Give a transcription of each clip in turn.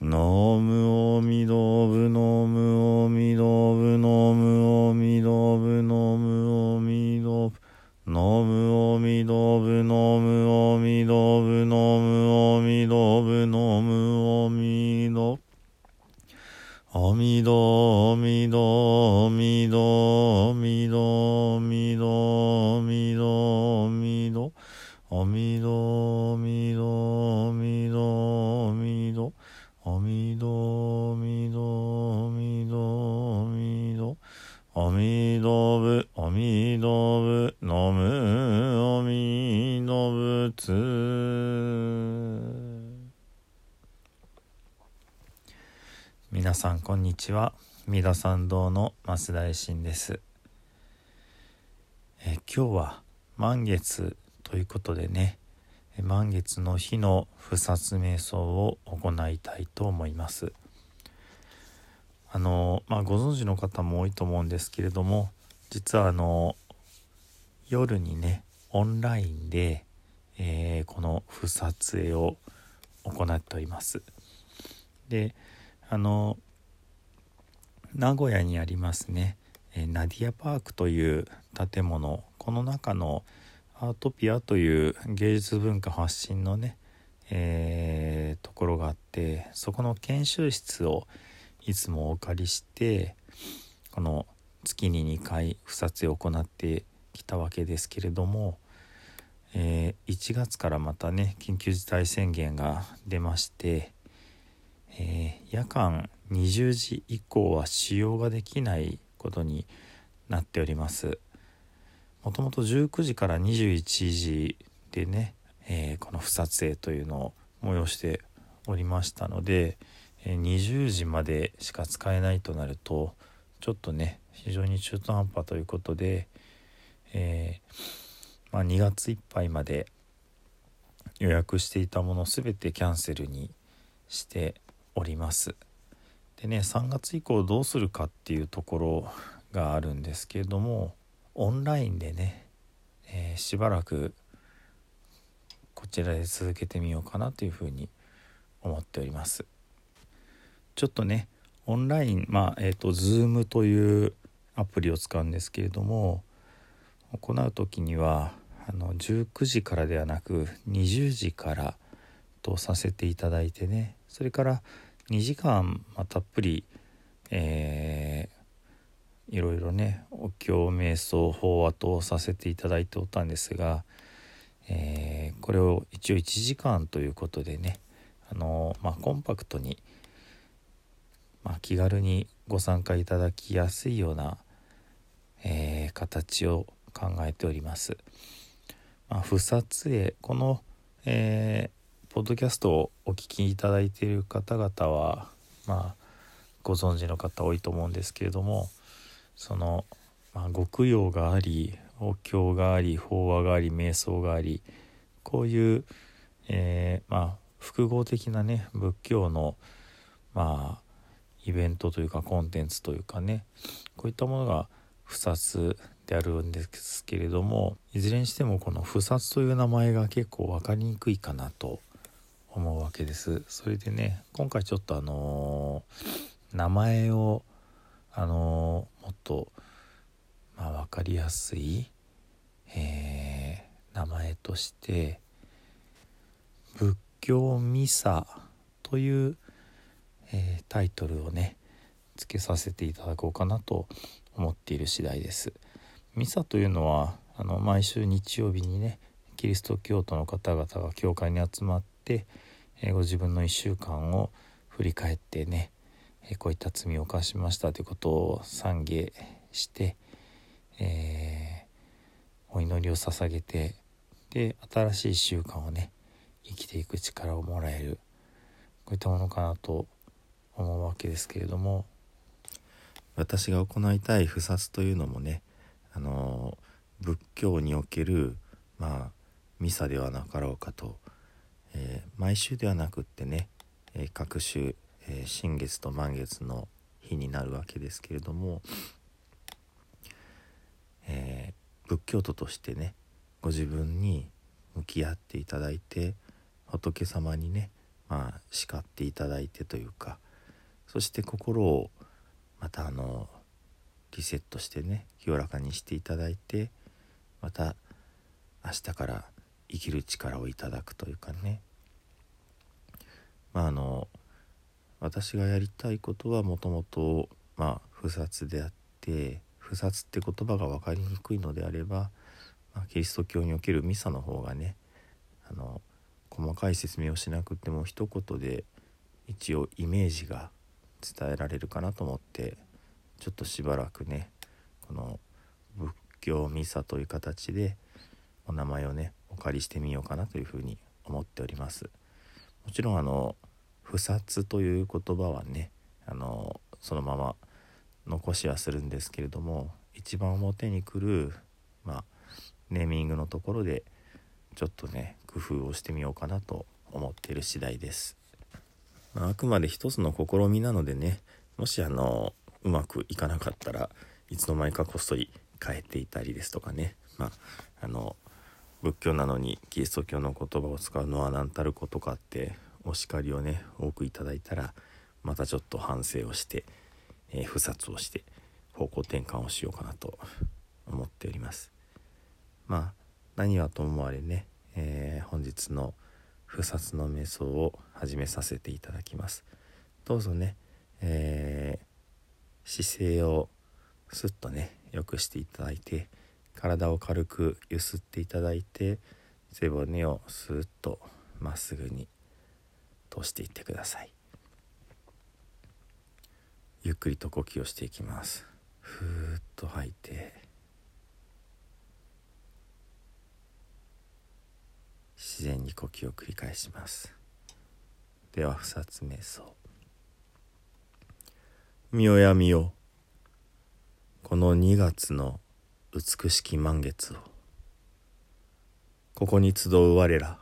ブナムアミダブナムアミダブナムアミダブナムアミダブナムアミダブナムアミダブナムアミダブナムアミダ阿弥陀阿弥陀阿弥陀阿弥陀阿弥陀阿弥陀阿弥陀阿弥陀阿弥陀阿弥陀阿阿弥陀仏阿弥陀仏ナムアミ陀仏皆さんこんにちは。三田参道の増大臣です。え今日は満月ということでね満月の日の不殺瞑想を行いたいと思います。あのまあご存知の方も多いと思うんですけれども実はあの夜にねオンラインで、えーこの不殺絵を行っております。であの名古屋にありますね、えナディアパークという建物。この中のアートピアという芸術文化発信のね、えーところがあってそこの研修室をいつもお借りしてこの月に2回不撮影を行ってきたわけですけれども、えー1月からまたね緊急事態宣言が出まして、えー夜間20時以降は使用ができないことになっております。もともと19時から21時でね、えーこの不撮影というのを催しておりましたので、20時までしか使えないとなるとちょっとね非常に中途半端ということで、えーまあ、2月いっぱいまで予約していたもの全てキャンセルにしております。でね3月以降どうするかっていうところがあるんですけれどもオンラインでね、えーしばらくこちらで続けてみようかなというふうに思っております。ちょっとねオンラインまあえっ、と Zoom というアプリを使うんですけれども行う時にはあの19時からではなく20時からとさせていただいてねそれから2時間、まあ、たっぷり、えーいろいろねお経瞑想法話とさせていただいておったんですが、えーこれを一応1時間ということでねあの、まあ、コンパクトに、まあ、気軽にご参加いただきやすいような、えー形を考えております。まあ、不撮影この、えーポッドキャストをお聞きいただいている方々はまあご存知の方多いと思うんですけれどもその、まあ、極用がありお経があり法話があり瞑想がありこういう、えーまあ複合的なね仏教のまあイベントというかコンテンツというかねこういったものが不殺であるんですけれどもいずれにしてもこの不殺という名前が結構分かりにくいかなと思うわけです。それでね今回ちょっとあのー名前をあのーもっとまあ分かりやすい、えー名前として仏教ミサという、えータイトルをね付けさせていただこうかなと思っている次第です。ミサというのはあの毎週日曜日にねキリスト教徒の方々が教会に集まって、えー、ご自分の1週間を振り返ってね、えー、こういった罪を犯しましたということを賛美して、えー、お祈りを捧げてで新しい1週間をね生きていく力をもらえるこういったものかなと思うわけですけれども。私が行いたい不殺というのもねあの仏教におけるまあミサではなかろうかと、えー、毎週ではなくってね、えー、各週、えー、新月と満月の日になるわけですけれども、え仏教徒としてねご自分に向き合っていただいて仏様にねまあ叱っていただいてというかそして心をまたあのリセットしてね清らかにしていただいてまた明日から生きる力をいただくというかね。まああの私がやりたいことはもともとまあ不殺であって不殺って言葉が分かりにくいのであれば、まあ、キリスト教におけるミサの方がねあの細かい説明をしなくても一言で一応イメージが伝えられるかなと思ってちょっとしばらくねこの仏教ミサという形でお名前をねお借りしてみようかなというふうに思っております。もちろんあの不殺という言葉はねあのそのまま残しはするんですけれども一番表に来るまあネーミングのところでちょっとね工夫をしてみようかなと思っている次第です、あ、くまで一つの試みなのでねもしあのうまくいかなかったらいつの間にかこっそり変えていたりですとかね。まああの仏教なのにキリスト教の言葉を使うのは何たることかってお叱りをね多くいただいたらまたちょっと反省をして、えー、不殺をして方向転換をしようかなと思っております。まあ何はともあれね、えー、本日の不殺の瞑想を始めさせていただきます。どうぞね、えー、姿勢をすっとね良くしていただいて体を軽くゆすっていただいて背骨をスーッとまっすぐに通していってください。ゆっくりと呼吸をしていきます。ふーっと吐いて。自然に呼吸を繰り返します。では二つ瞑想みよやみよ。この2月の美しき満月を。ここに集う我ら。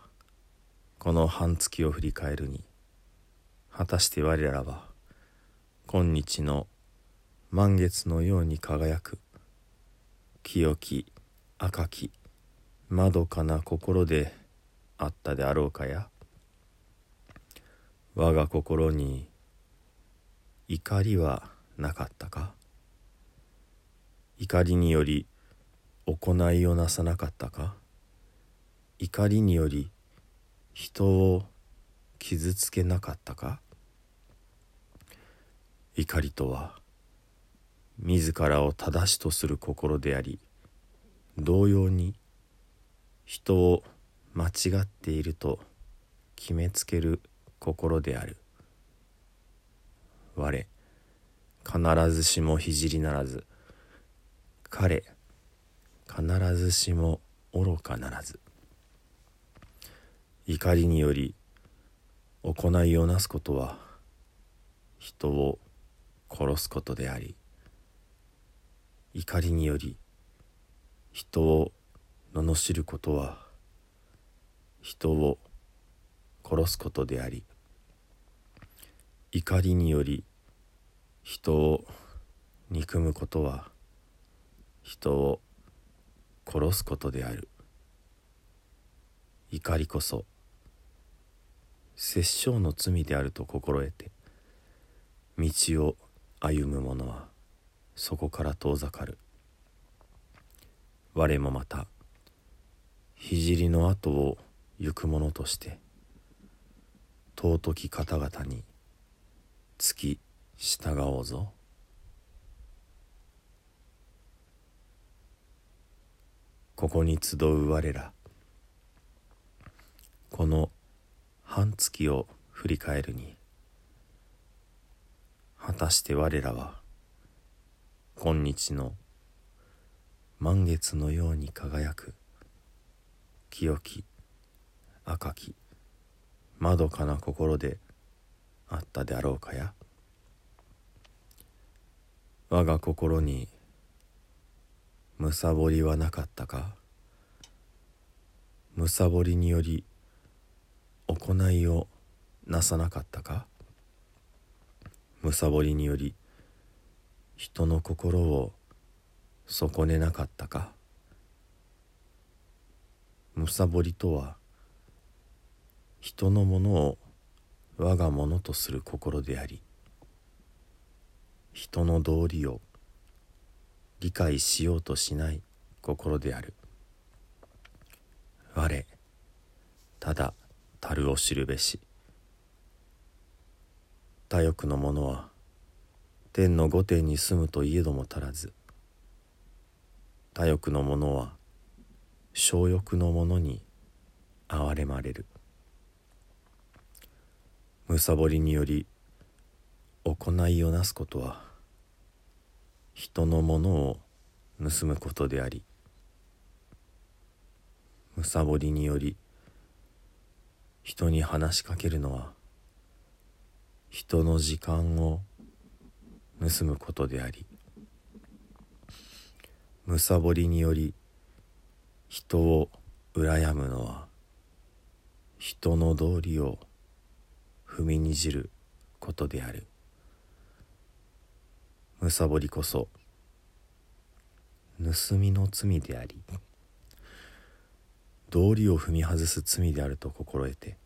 この半月を振り返るに。果たして我らは。今日の満月のように輝く。清き赤きまどかな心であったであろうかや。我が心に怒りはなかったか？怒りにより行いをなさなかったか？怒りにより人を傷つけなかったか？怒りとは自らを正しとする心であり同様に人を間違っていると決めつける心である。我必ずしも聖ならず。彼必ずしも愚かならず。怒りにより行いをなすことは人を殺すことであり怒りにより人を罵ることは人を殺すことであり。怒りにより人を憎むことは人を殺すことである。怒りこそ殺生の罪であると心得て道を歩む者はそこから遠ざかる。我もまた聖の後を行く者として尊き方々に付き従おうぞ。ここに集う我らこの半月を振り返るに果たして我らは今日の満月のように輝く清き赤きまどかな心であったであろうかや？我が心にむさぼりはなかったか？むさぼりにより行いをなさなかったか？むさぼりにより人の心を損ねなかったか？むさぼりとは人のものを我がものとする心であり人の道理を理解しようとしない心である。我ただ樽を知るべし。他欲の者は天の御殿に住むといえども足らず。他欲の者は小欲の者に憐れまれる。むさぼりにより行いをなすことは人のものを盗むことでありむさぼりにより人に話しかける。のは人の時間を盗むことでありむさぼりにより人を羨むのは人の道理を踏みにじることである。むさぼりこそ盗みの罪であり道理を踏み外す罪であると心得て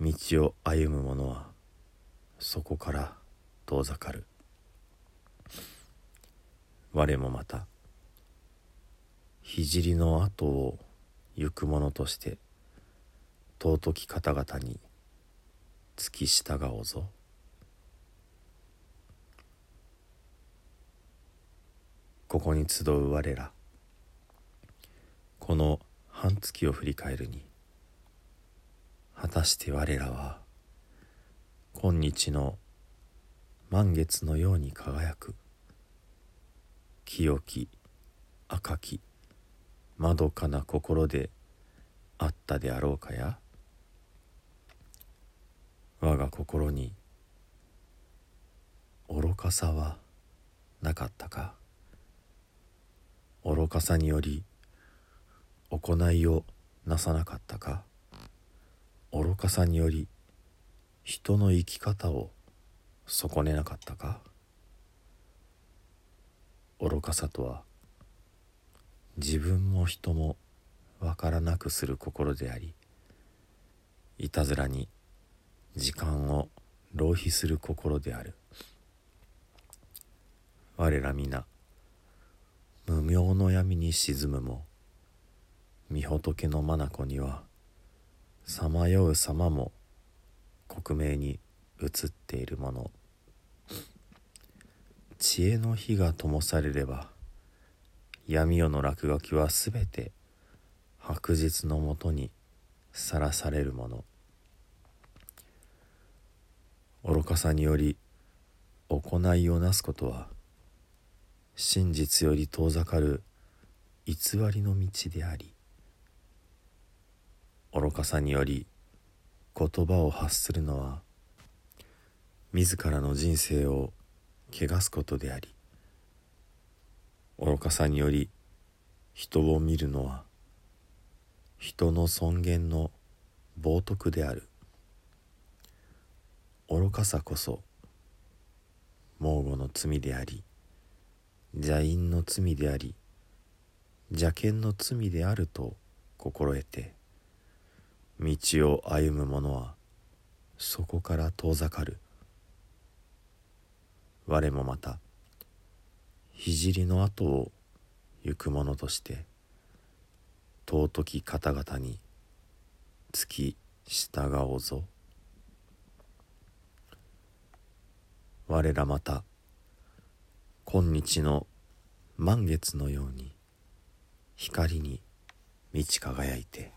道を歩む者はそこから遠ざかる。我もまた聖の後を行く者として尊き方々に付き従おうぞ。ここに集う我ら。この半月を振り返るに。果たして我らは今日の満月のように輝く。清き赤きまどかな心であったであろうかや。我が心に愚かさはなかったか？愚かさにより行いをなさなかったか？愚かさにより人の生き方を損ねなかったか？愚かさとは自分も人もわからなくする心でありいたずらに時間を浪費する心である。我ら皆無明の闇に沈むも御仏の眼にはさまよう様も克明に映っているもの。知恵の火が灯されれば闇夜の落書きはすべて白日のもとにさらされるもの。愚かさにより行いをなすことは真実より遠ざかる。偽りの道であり愚かさにより言葉を発する。のは自らの人生を汚すことであり愚かさにより人を見る。のは人の尊厳の冒涜である。愚かさこそ猛虎の罪であり邪因の罪であり邪剣の罪であると心得て道を歩む者はそこから遠ざかる我もまた聖の後を行く者として尊き方々に付き従おうぞ。我らまた今日の満月のように光に満ち輝いて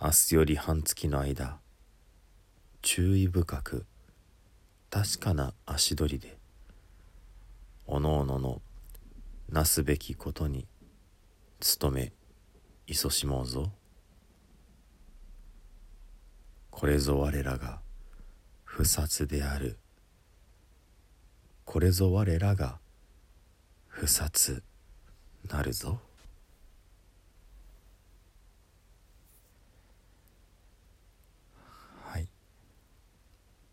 明日より半月の間注意深く確かな足取りでおのおののなすべきことに努めいそしもうぞ。これぞ我らが不殺である。これぞ我らが不殺なるぞ。はい。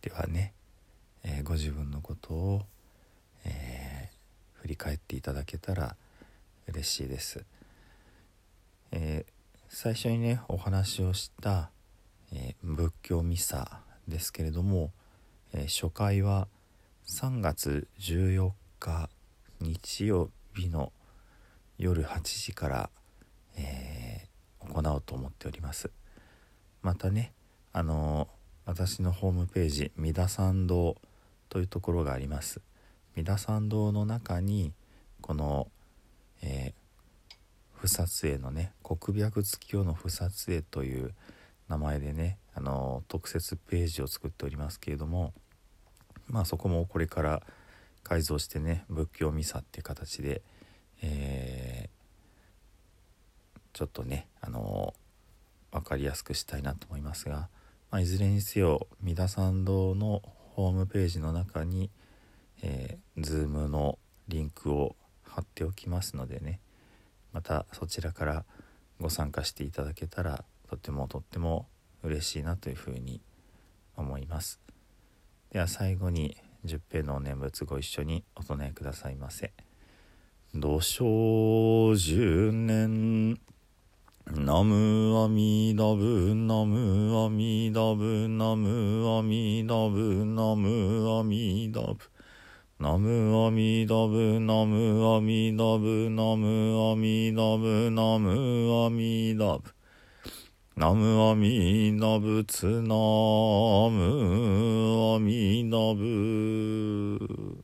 ではね、えー、ご自分のことを、えー、振り返っていただけたら嬉しいです、えー、最初にねお話をした、え仏教ミサですけれども、え初回は3月14日日曜日の夜8時から、えー、行おうと思っております。またねあの私のホームページ三田参道というところがあります。三田参道の中にこの、えー、不撮影のね国白月夜の不撮影という名前でねあの特設ページを作っておりますけれどもまあそこもこれから改造してね仏教ミサって形で、えー、ちょっとねあの分かりやすくしたいなと思いますが、まあ、いずれにせよ三田参道のホームページの中に、えー、Zoom のリンクを貼っておきますのでねまたそちらからご参加していただけたらとってもとっても嬉しいなというふうに思います。では最後に十平のお念仏ご一緒にお唱えくださいませ「土生十年。ナムアミダブナムアミダブナムアミダブナムアミダブ」ナムアミダブナムアミダブナムアミダブナムアミダブ。ナムアミダ仏。ナムアミダブ